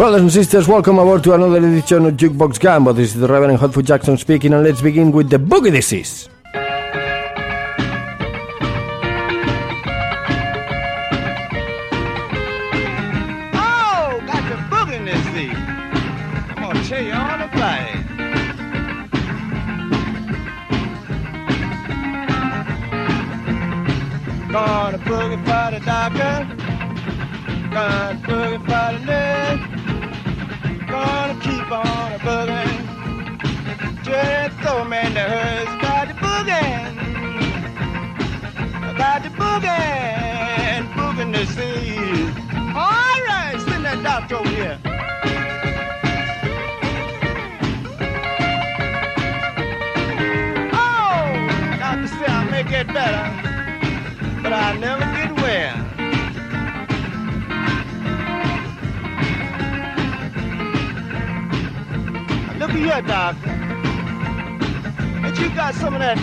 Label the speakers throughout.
Speaker 1: Brothers and sisters, welcome aboard to another edition of Jukebox Gambo. This is the Reverend Hotfoot Jackson speaking, and let's begin with the Boogie Disease.
Speaker 2: Oh. Gonna boogie for the doctor. Gonna boogie for the nurse. Keep on a boogie. Just so man that hurts. Got the boogie. Got the boogie. Boogie disease. All right, send that doctor over here. Oh, doctor say I may get better, but I never Look at here, doctor. Ain't you got some of that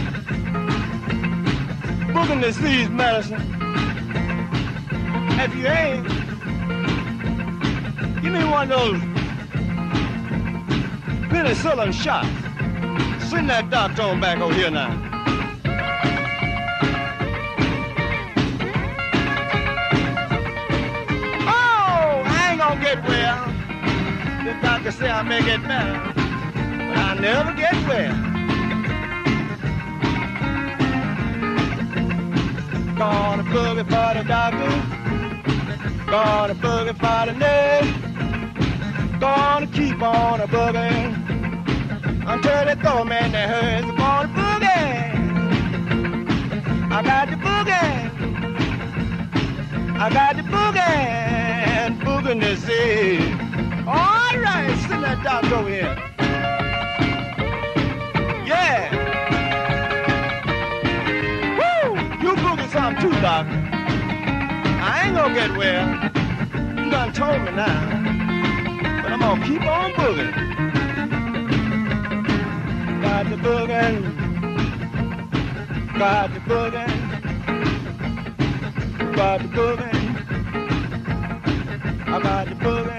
Speaker 2: booger disease medicine? If you ain't, give me one of those penicillin shots. Send that doctor on back over here now. Oh, I ain't gonna get well. The doctor say I may get better, never get well. Gonna boogie for the doctor. Gonna boogie for the nurse. Gonna keep on a boogie until the throw man that hurts. Gonna boogie. I got the boogie. I got the boogie. Boogie disease. All right, send that doctor over here. Yeah. Woo! You boogie something too, doctor. I ain't gonna get well. You done told me now. But I'm gonna keep on booging. Got the booging. Got the booging. Got the booging. I got the booging.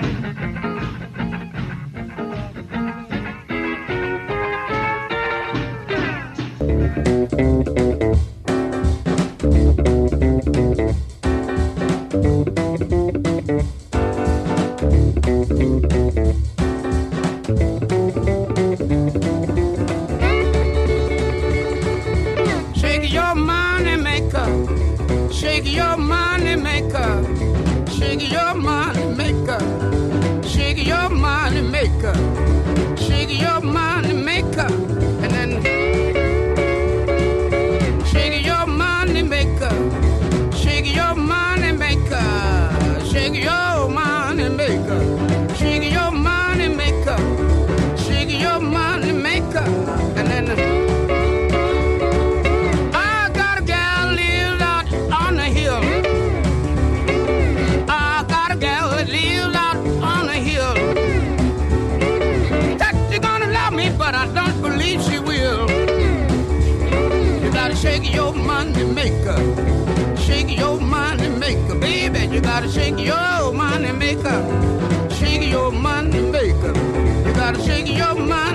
Speaker 3: Shake your money maker. Shake your money maker. You gotta shake your money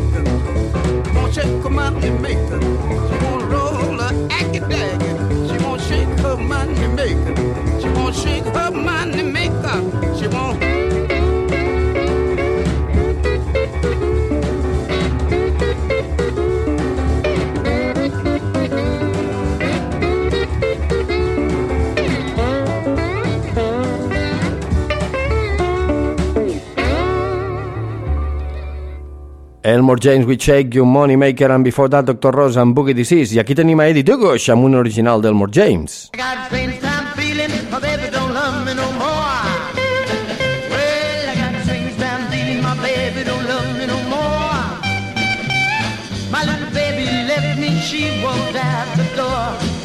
Speaker 3: maker. Won't shake her money maker. She won't roll her acky daggy. She won't shake her money maker. She won't shake her
Speaker 1: Elmore James with Shake You Money Maker and before that Dr. Rosa and Boogie Disease i aquí tenim a Eddie Dugosh un original d'Elmore James.
Speaker 4: I got same time feeling, my baby don't love me no more. Well, I got same time feeling, my baby don't love me no more. My little baby left me, she walked out the door.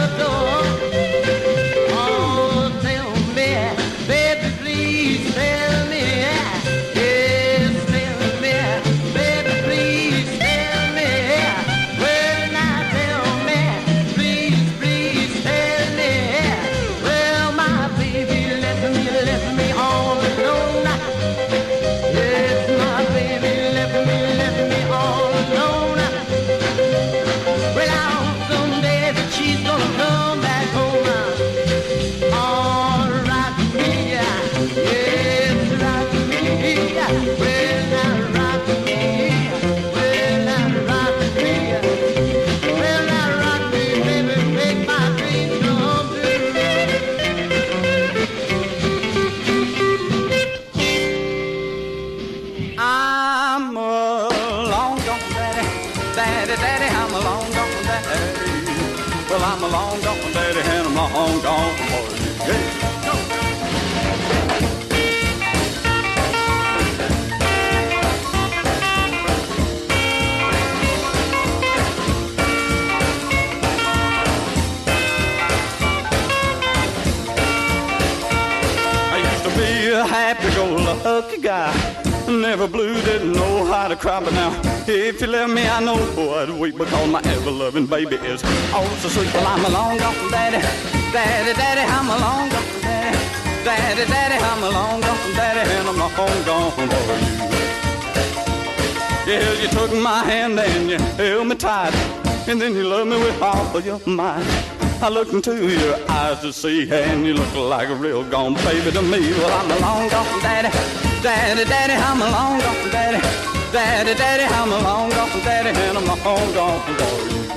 Speaker 4: Walked
Speaker 5: Never blue, didn't know how to cry, but now if you left me, I know I'd weep because my ever-loving baby is oh so sweet. Well, I'm a long gone daddy, daddy, daddy, I'm a long gone daddy, daddy, daddy, I'm a long gone daddy, and I'm long gone you. Yeah, you took my hand and you held me tight, and then you loved me with all of your might. I looked into your eyes to see, and you look like a real gone baby to me. Well, I'm a long gone daddy, daddy, daddy, I'm a long gone daddy, daddy, daddy, I'm a long gone daddy, and I'm a long gone you.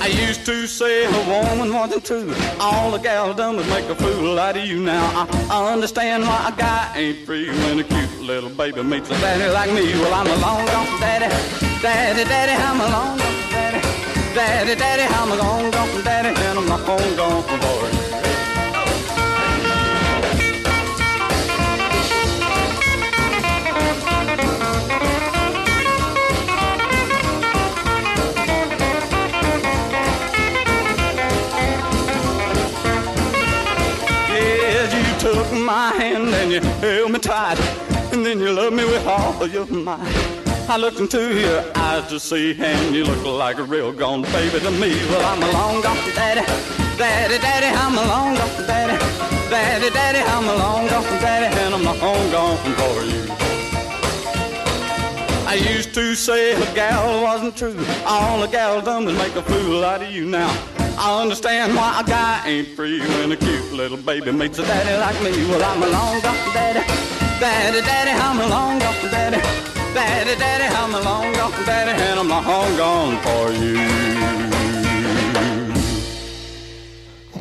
Speaker 5: I used to say a woman wasn't true. All a gal done was make a fool out of you. Now I understand why a guy ain't free when a cute little baby meets a daddy like me. Well, I'm a long gone daddy, daddy, daddy, I'm a long gone daddy, daddy, daddy, I'm a long gone daddy, and I'm a long gone boy. hand and you held me tight, and then you loved me with all of your might. I looked into your eyes to see, and you look like a real gone baby to me. Well, I'm a long gone daddy, daddy, daddy, I'm a long gone daddy, daddy, daddy, I'm a long gone daddy, and I'm a long gone for you. I used to say a gal wasn't true. All a gal done was make a fool out of you now. I understand why a guy ain't free when a cute little baby meets a daddy like me. Well, I'm a long gone daddy, daddy, daddy, I'm a long gone daddy, daddy, daddy, I'm a long gone daddy, and I'm a home gone for you.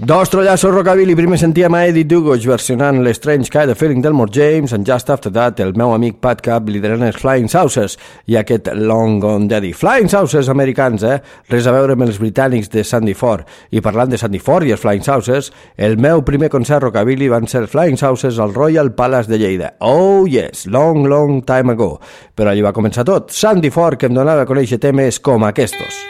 Speaker 6: Dos trollaços rockabilly, primer sentíem a Eddie Dugos versionant l'Strange Kind of Feeling del More James, en Just After That, el meu amic Pat Cap liderant els Flying Saucers i aquest Long on Daddy. Flying Saucers americans, eh? Res a veure amb els britànics de Sandy Ford. I parlant de Sandy Ford i els Flying Saucers, el meu primer concert rockabilly van ser Flying Saucers al Royal Palace de Lleida. Oh yes, long, long time ago. Però allí va començar tot. Sandy Ford que em donava a conèixer temes com aquestos.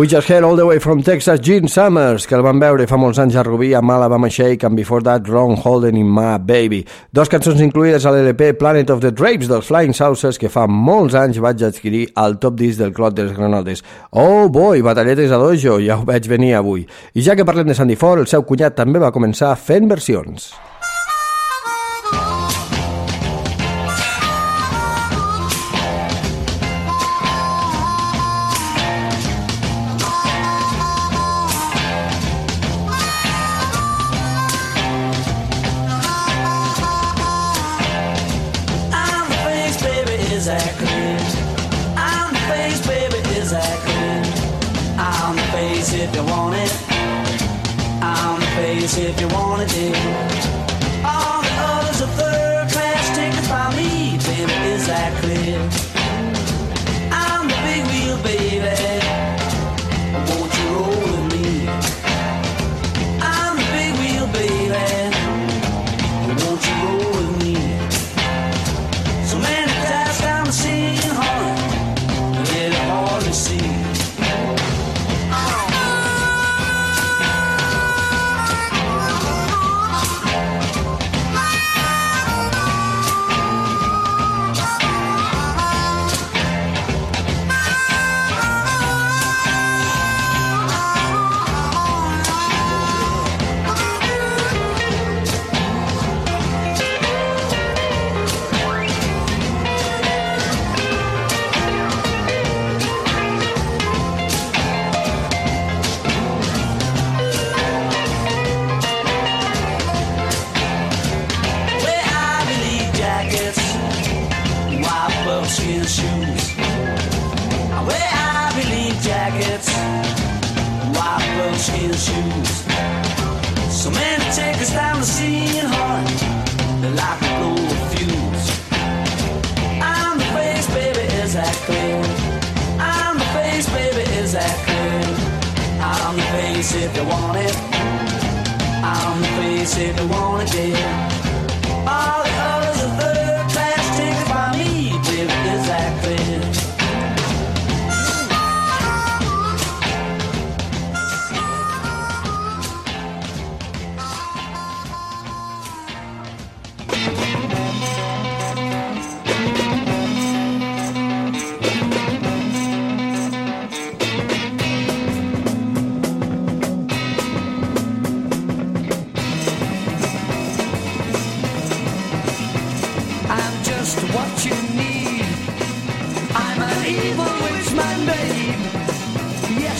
Speaker 7: We
Speaker 8: Just Heard All The Way From Texas, Gene Summers, que el van veure fa molts anys a Rubí, a Alabama Shake, and Before That, Ron Holden In My Baby. Dos cançons incluïdes a l'LP Planet of the Drapes dels Flying Saucers, que fa molts anys vaig adquirir al top disc del Clot dels Granotes. Oh boy, batalletes a dojo, ja ho vaig venir avui. I ja que parlem de Sandy Ford, el seu cunyat també va començar fent versions.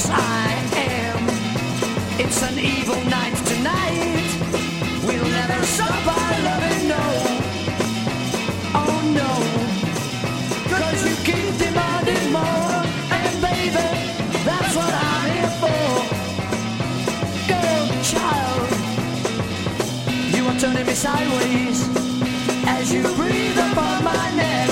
Speaker 9: yes I am. It's an evil night tonight. We'll never stop our loving, no. Oh no. Cause you keep demanding more. And baby, that's what I'm here for. Girl, child, you are turning me sideways as you breathe upon my neck.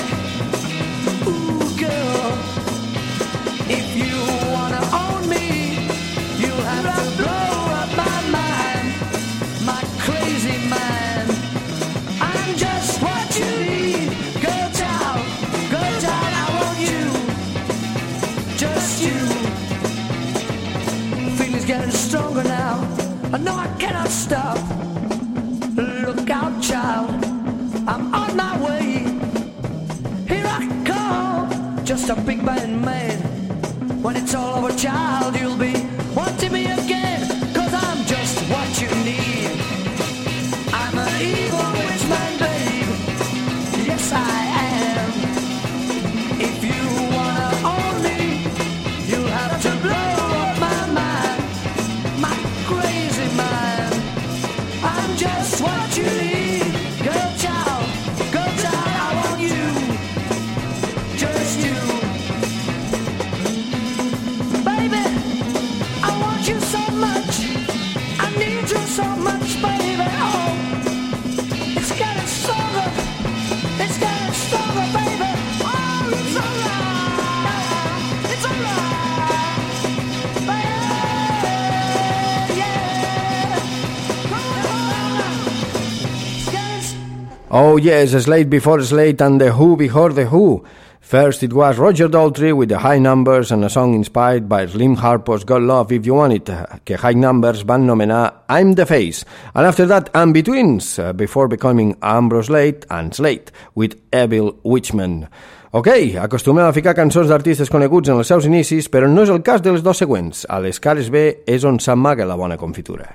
Speaker 9: no, I cannot stop. Look out, child, I'm on my way. Here I come, just a big man. Oh
Speaker 8: yes, Slade before Slade and The Who before The Who.
Speaker 10: First it was Roger Daltrey with the High Numbers and a song inspired by Slim Harpo's God Love If You Want It, que High Numbers van nomenar I'm the Face. And after that, and Betweens, uh, before becoming Ambrose Late and Slate, with Evil Witchman. Ok, acostumem a ficar cançons d'artistes coneguts en els seus inicis, però no és el cas de les dues següents. A les cares B és on s'amaga la bona confitura.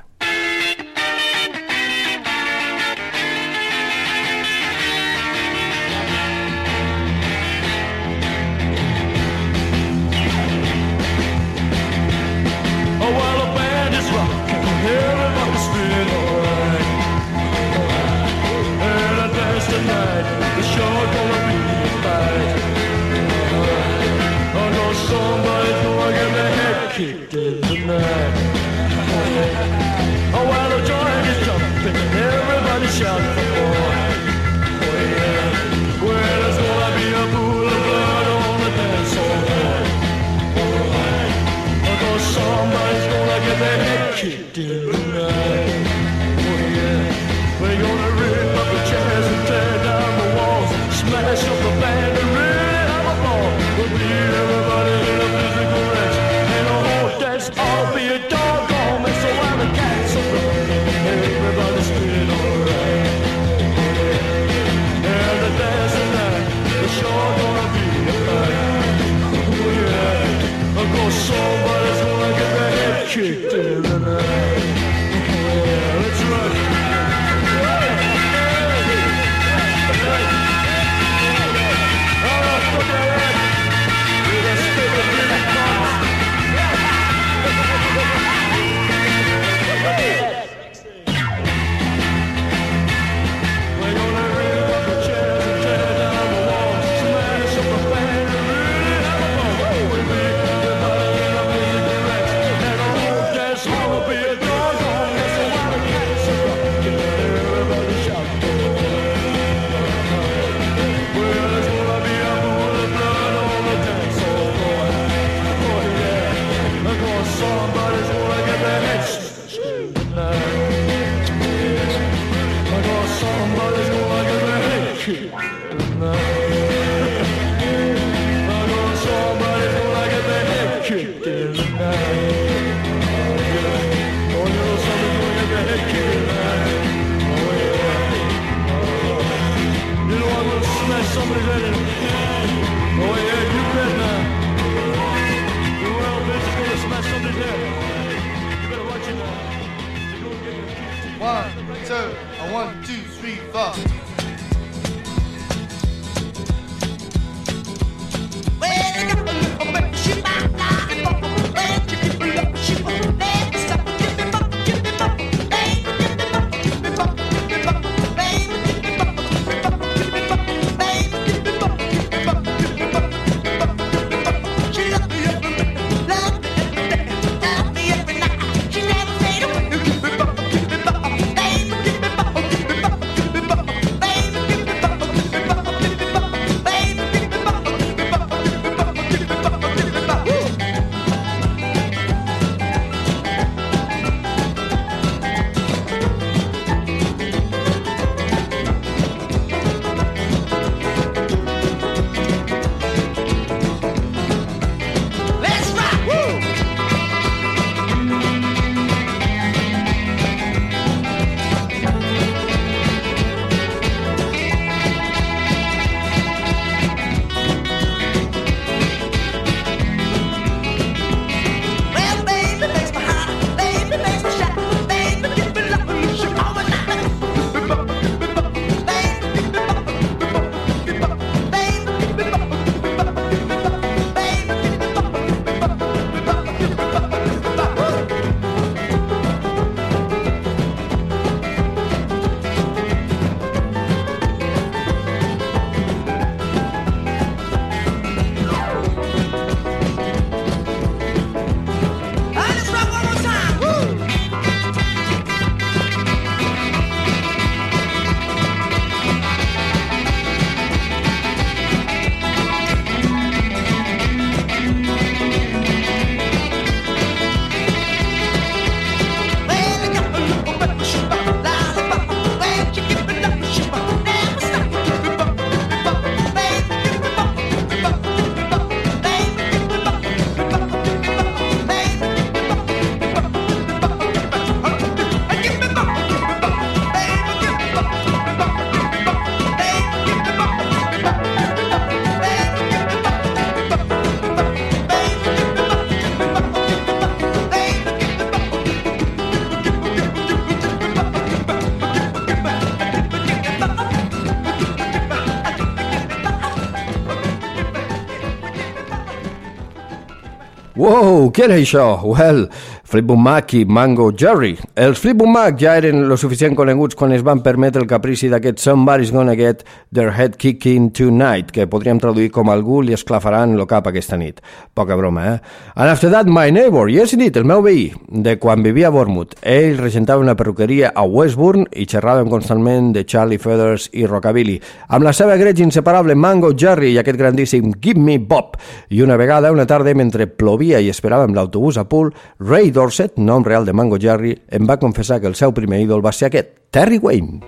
Speaker 1: Què era això? Well, Fleetwood Mac i Mango Jerry. Els Fleetwood Mac ja eren lo suficient coneguts quan es van permetre el caprici d'aquest Somebody's Gonna Get Their Head Kicking Tonight, que podríem traduir com algú li esclafaran lo cap aquesta nit. Poca broma, eh? And after that, my neighbor, i és dit, el meu veí, de quan vivia a Bournemouth. Ell regentava una perruqueria a Westbourne i xerràvem constantment de Charlie Feathers i Rockabilly, amb la seva greix inseparable Mango Jerry i aquest grandíssim Give Me Bob. I una vegada, una tarda, mentre plovia i esperàvem l'autobús a Pool, Ray Dorset, nom real de Mungo Jerry, em va confessar que el seu primer ídol va ser aquest, Terry Wayne.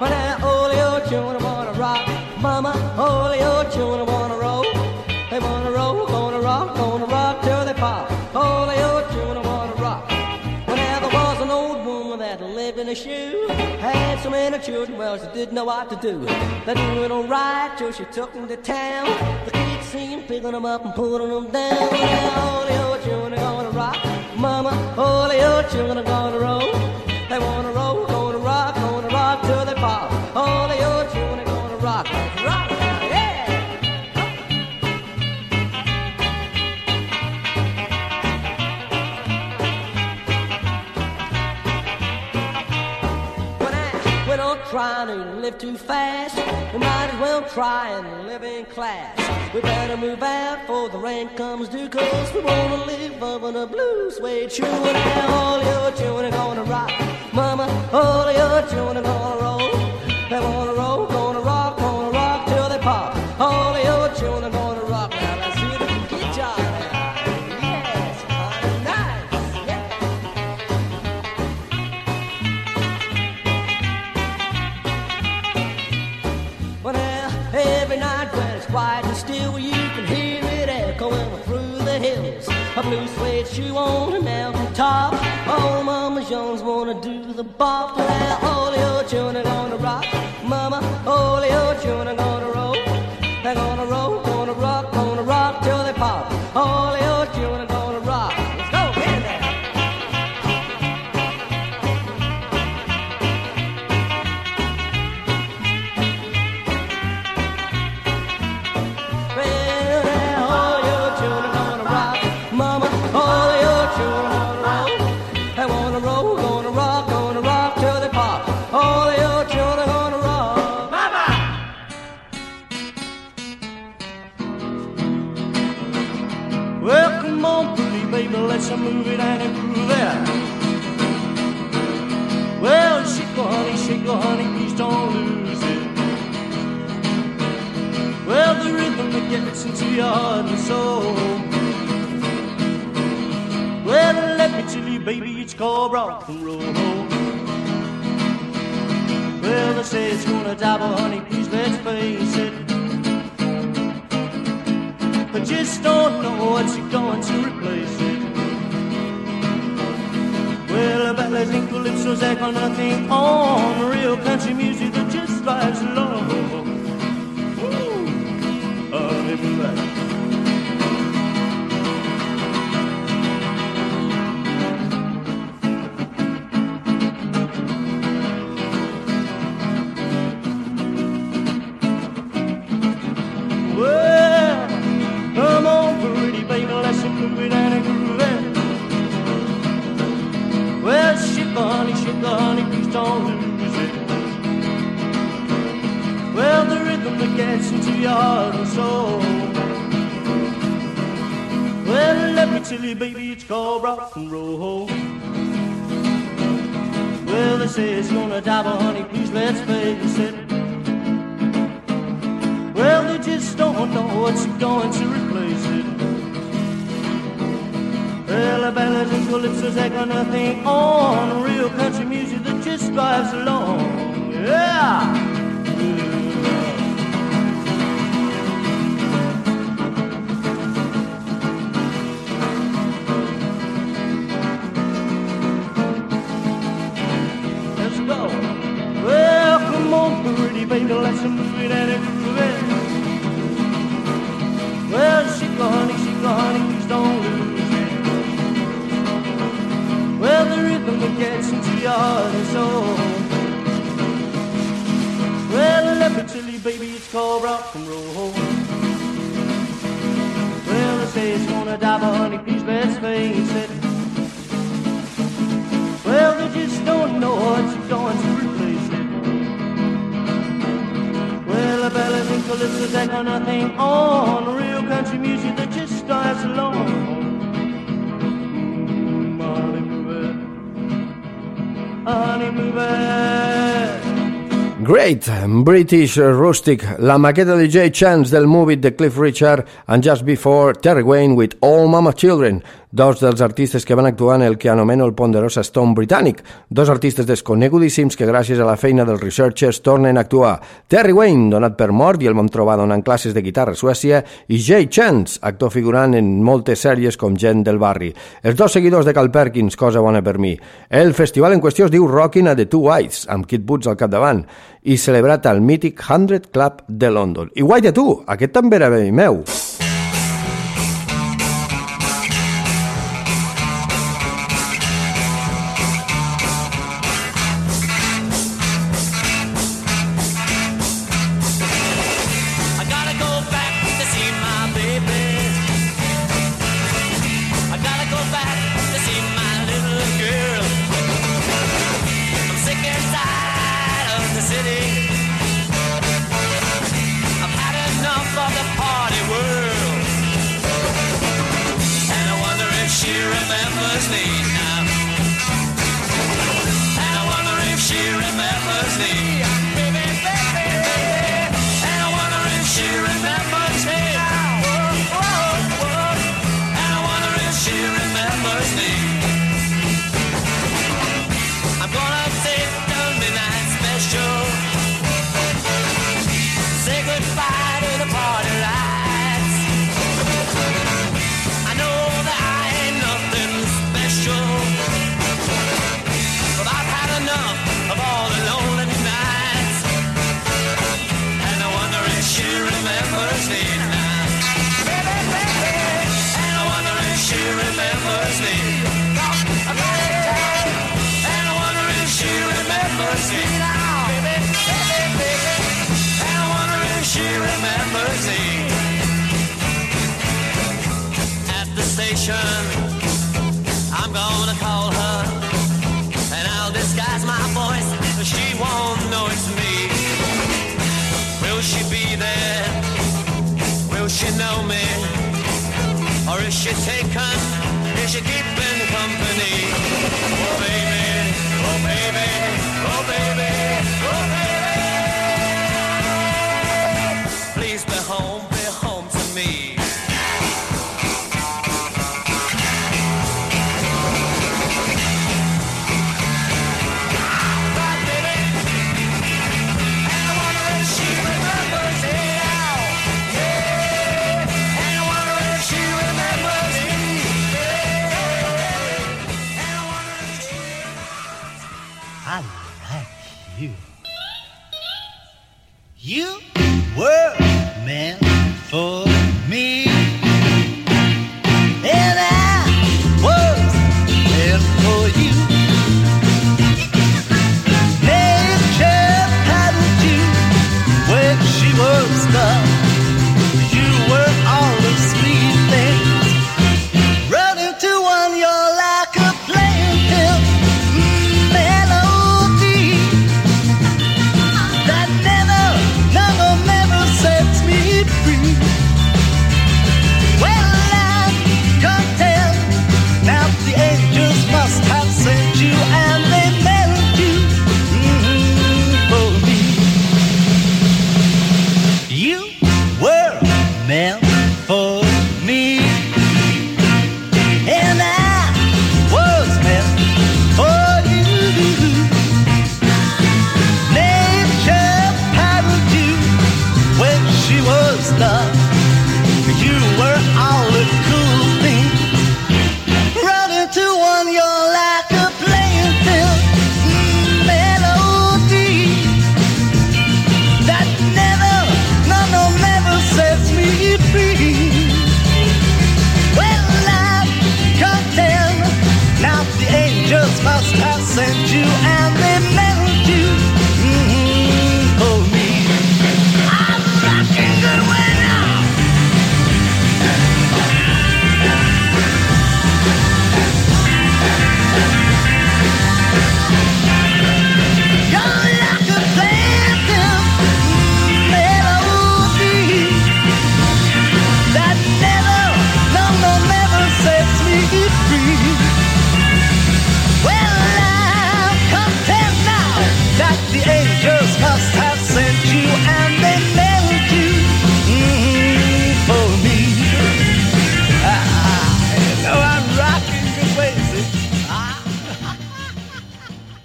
Speaker 4: Well, now, all your children wanna rock, mama. All your children wanna roll. They wanna roll, gonna rock, gonna rock till they pop. All your children wanna rock. Well, now there was an old woman that lived in a shoe. Had so many children, well, she didn't know what to do. They doing all right till she took them to town. The kids singing, picking them up and putting them down. All your children are gonna rock, mama. All your children are gonna roll. They wanna roll, trying to live too fast, we might as well try and live in class. We better move out before the rain comes due, cause we wanna live up in a blue suede shoe. And all your children gonna rock. Mama, all your children gonna blue suede shoe on a mountain top. Oh, Mama Jones wanna do the bop. Now, all your children gonna rock. Mama, all your children gonna
Speaker 1: Great British Rustic, la maqueta de Jay Chance del movie de Cliff Richard, and just before Terry Wayne with All Mama Children. dos dels artistes que van actuar en el que anomeno el Ponderosa Stone britànic, dos artistes desconegudíssims que gràcies a la feina dels researchers tornen a actuar. Terry Wayne, donat per mort i el món trobar donant classes de guitarra a Suècia, i Jay Chance, actor figurant en moltes sèries com Gent del Barri. Els dos seguidors de Cal Perkins, cosa bona per mi. El festival en qüestió es diu Rockin' a the Two Whites, amb Kid Boots al capdavant, i celebrat al mític 100 Club de London. I guaita tu, aquest també era meu.
Speaker 11: Meu.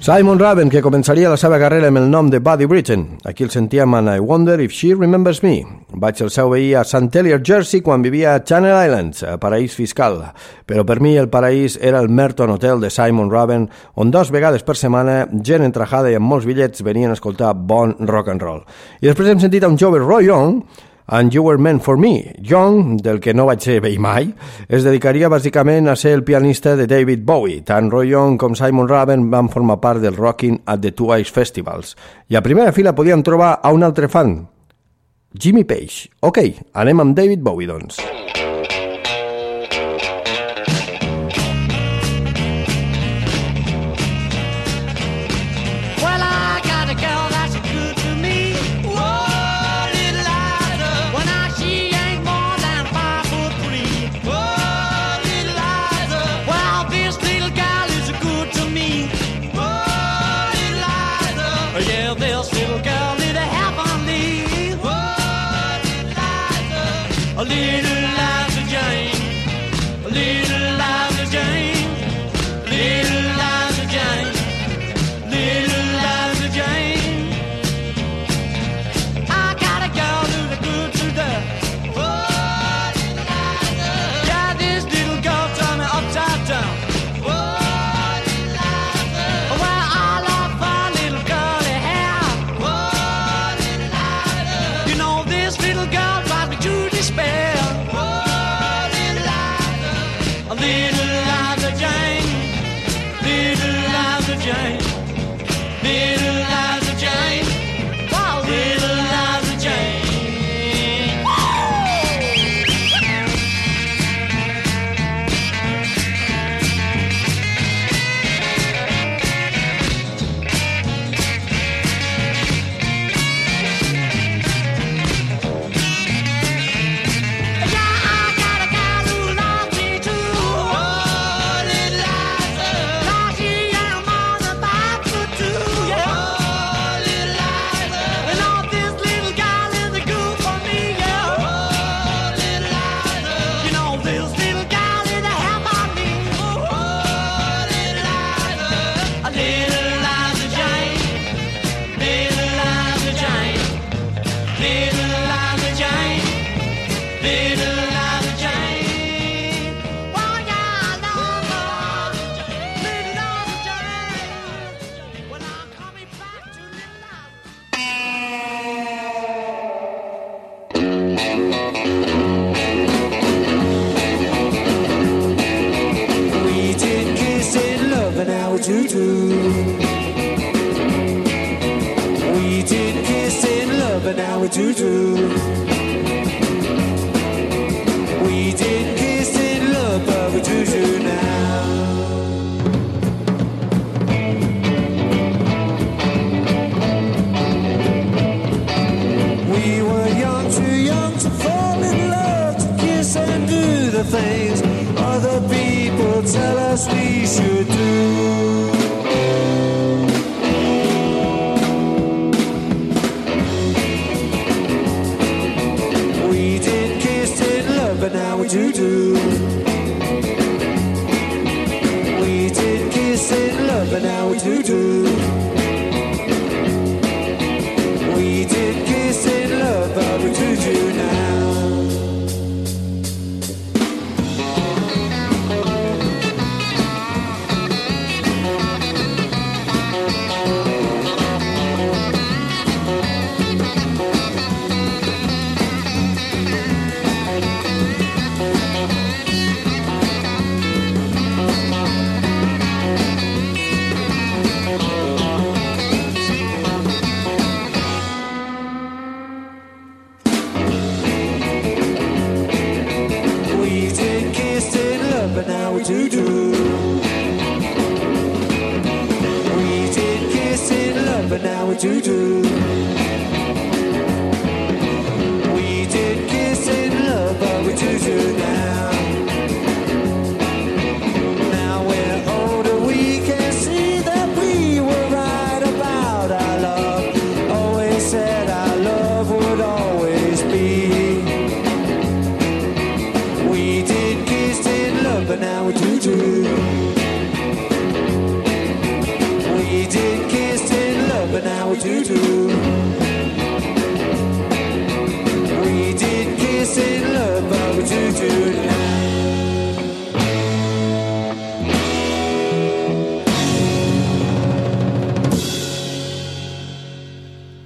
Speaker 12: Simon Raven, que començaria la seva carrera amb el nom de Buddy Britton. Aquí el sentíem en I Wonder If She Remembers Me. Vaig al seu veí a St. Helier, Jersey, quan vivia a Channel Islands, a paraís fiscal. Però per mi el paraís era el Merton Hotel de Simon Raven, on dos vegades per setmana gent entrajada i amb molts bitllets venien a escoltar bon rock and roll. I després hem sentit a un jove Roy Young, And You Were Meant For Me. Young, del que no vaig ser vell mai, es dedicaria bàsicament a ser el pianista de David Bowie. Tant Roy Young com Simon Raven van formar part del Rocking at the Two Eyes Festivals. I a primera fila podíem trobar a un altre fan, Jimmy Page. Ok, anem amb David Bowie, doncs.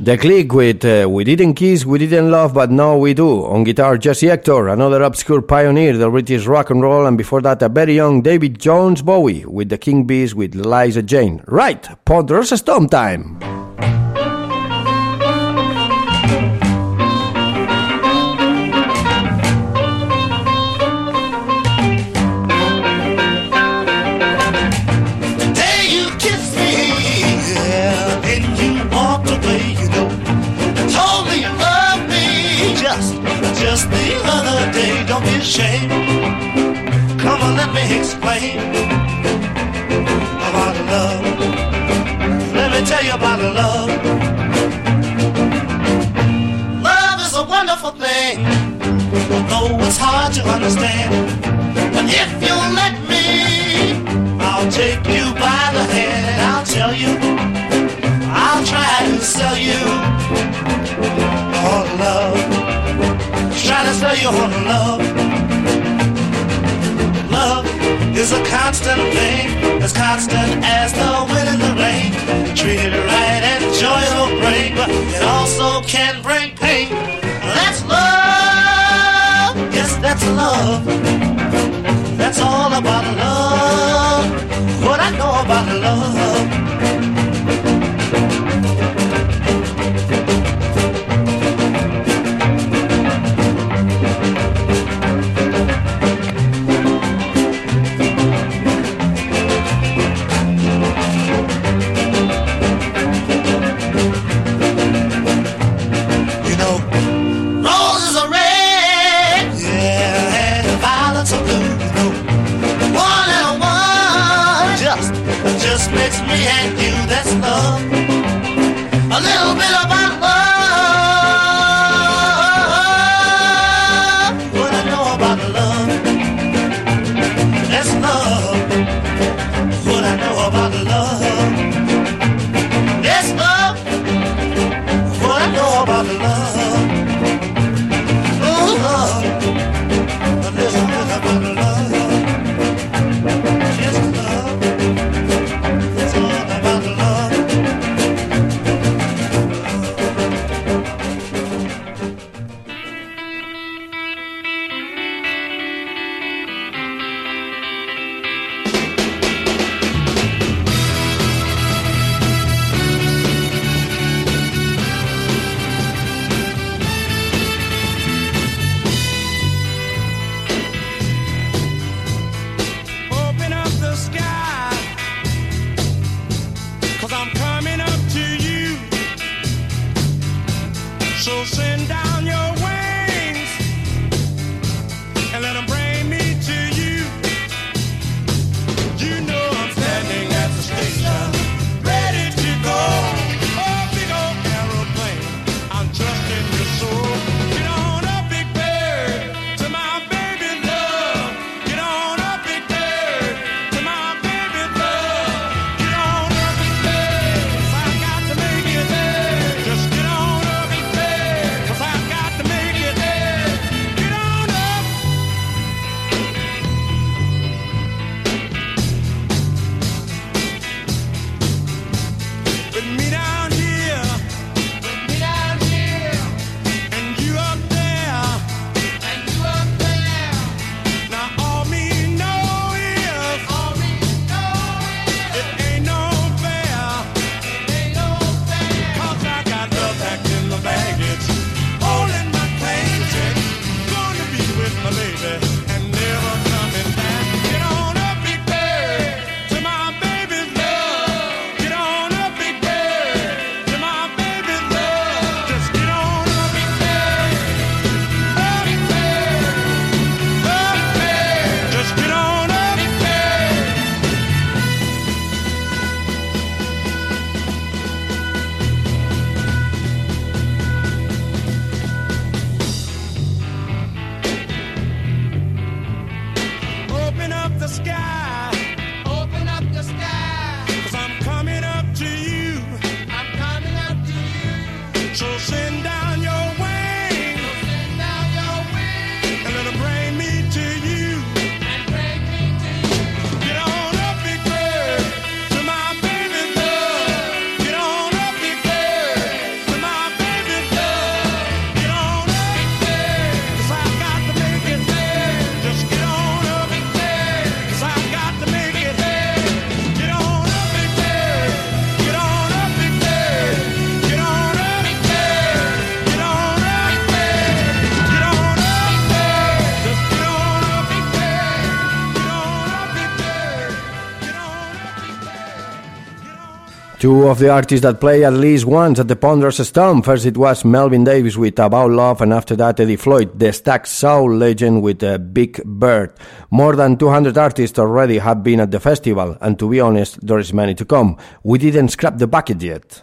Speaker 13: The
Speaker 1: Clique with uh, We Didn't Kiss, We Didn't Love, But Now We Do. On guitar, Jesse Hector, another obscure pioneer of British rock and roll, and before that, a very young David Jones Bowie with the King Bees with Liza Jane. Right, Ponderosa Stomp time.
Speaker 14: Explain about love. Let me tell you about the love. Love is a wonderful thing, though it's hard to understand. But if you let me, I'll take you by the hand and I'll tell you, I'll try to sell you on love. Try to sell you love. Love is a constant thing, as constant as the wind and the rain. Treat it right and joy will bring, but it also can bring pain. That's love. Yes, that's love. That's all about love. What I know about love. about love.
Speaker 1: Two of the artists that play at least once at the Ponderosa Stomp. First it was Melvin Davis with About Love, and after that Eddie Floyd, the Stax Soul legend with uh, Big Bird. More than 200 artists already have been at the festival, and to be honest, there is many to come. We didn't scrap the bucket yet.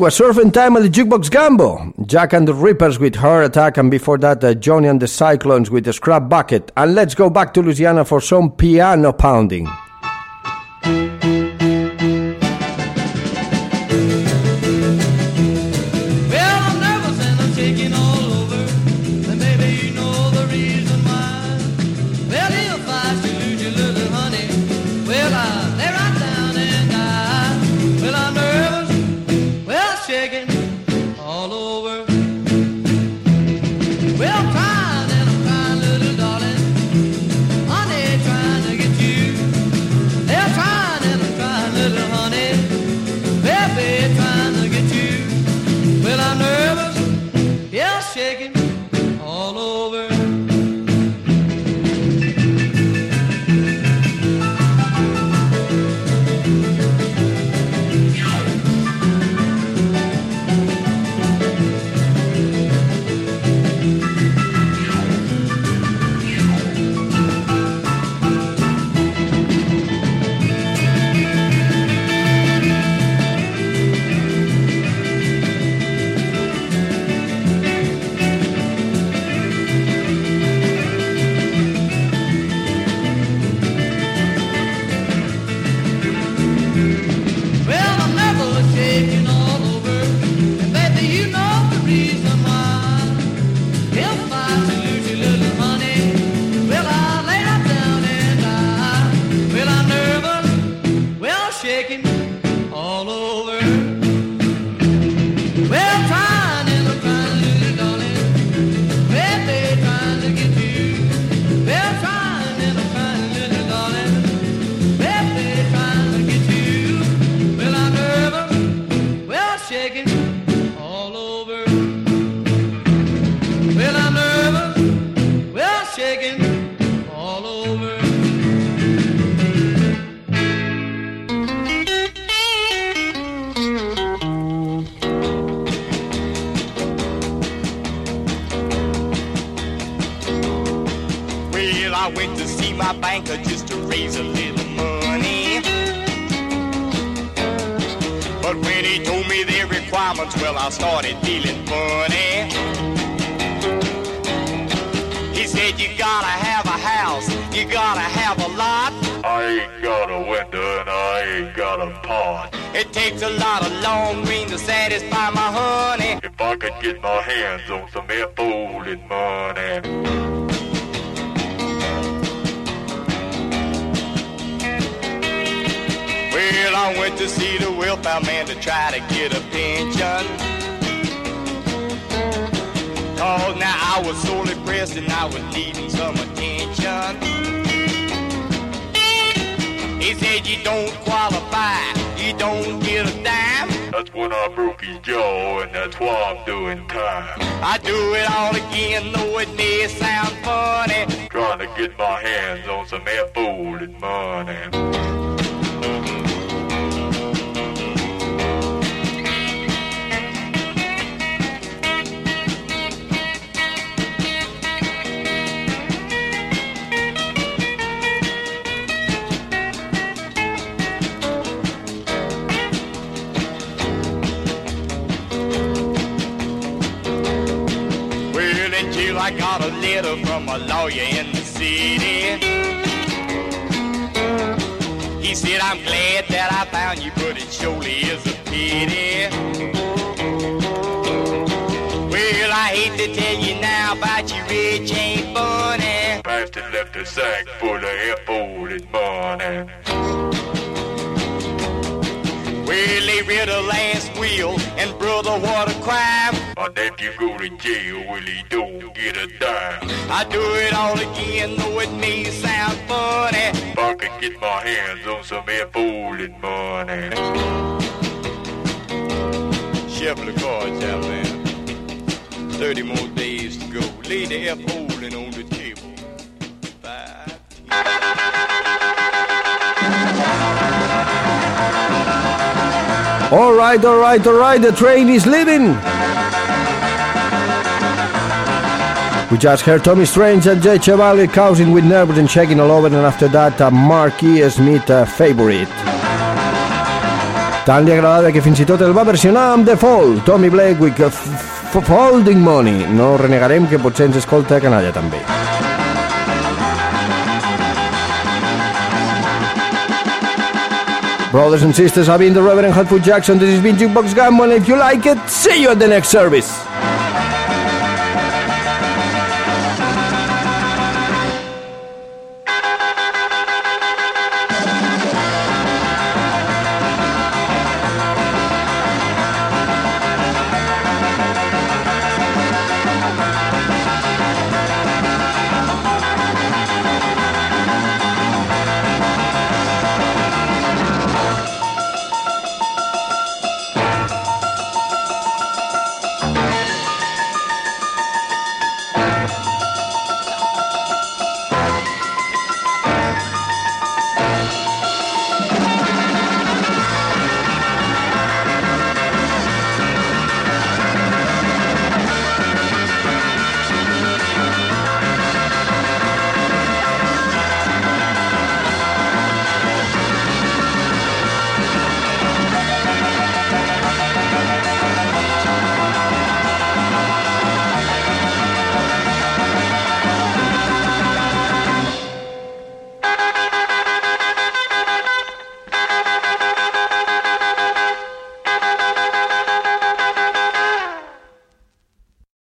Speaker 1: Was surfing time at the Jukebox Gambo. Jack and the Rippers with Heart Attack, and before that, uh, Johnny and the Cyclones with the Scrap Bucket. And let's go back to Louisiana for some piano pounding.
Speaker 15: Well, I went to see the welfare man to try to get a pension. Cause now I was sorely pressed and I was needing some attention. He said you don't qualify, you don't get a dime.
Speaker 16: That's when I broke his jaw and that's why I'm doing time.
Speaker 15: I do it all again, though it may sound funny.
Speaker 16: Trying to get my hands on some air folding money.
Speaker 15: I got a letter from a lawyer in the city. He said, I'm glad that I found you, but it surely is a pity. Well, I hate to tell you now about you rich ain't funny.
Speaker 16: Pastor left a sack full of air folding money.
Speaker 15: Read a last will, and brother, what a crime.
Speaker 16: My nephew go to jail, will he don't get a dime.
Speaker 15: I do it all again, though it may sound funny.
Speaker 16: If I could get my hands on some air folding money.
Speaker 15: Shuffle the cards out, man. 30 more days to go. Lay the holding on the table. Five.
Speaker 1: All right, all right, all right, the train is leaving. We just heard Tommy Strange and Jay Chevalier causing with nerves and shaking all over, and after that, a Marquis Smith uh, favorite. Tant li agradava que fins i tot el va versionar amb The Fall, Tommy Blake with uh, Folding Money. No renegarem que potser ens escolta canalla també. Brothers and sisters, I've been the Reverend Hotfoot Jackson. This has been Jukebox Gamble. If you like it, see you at the next service.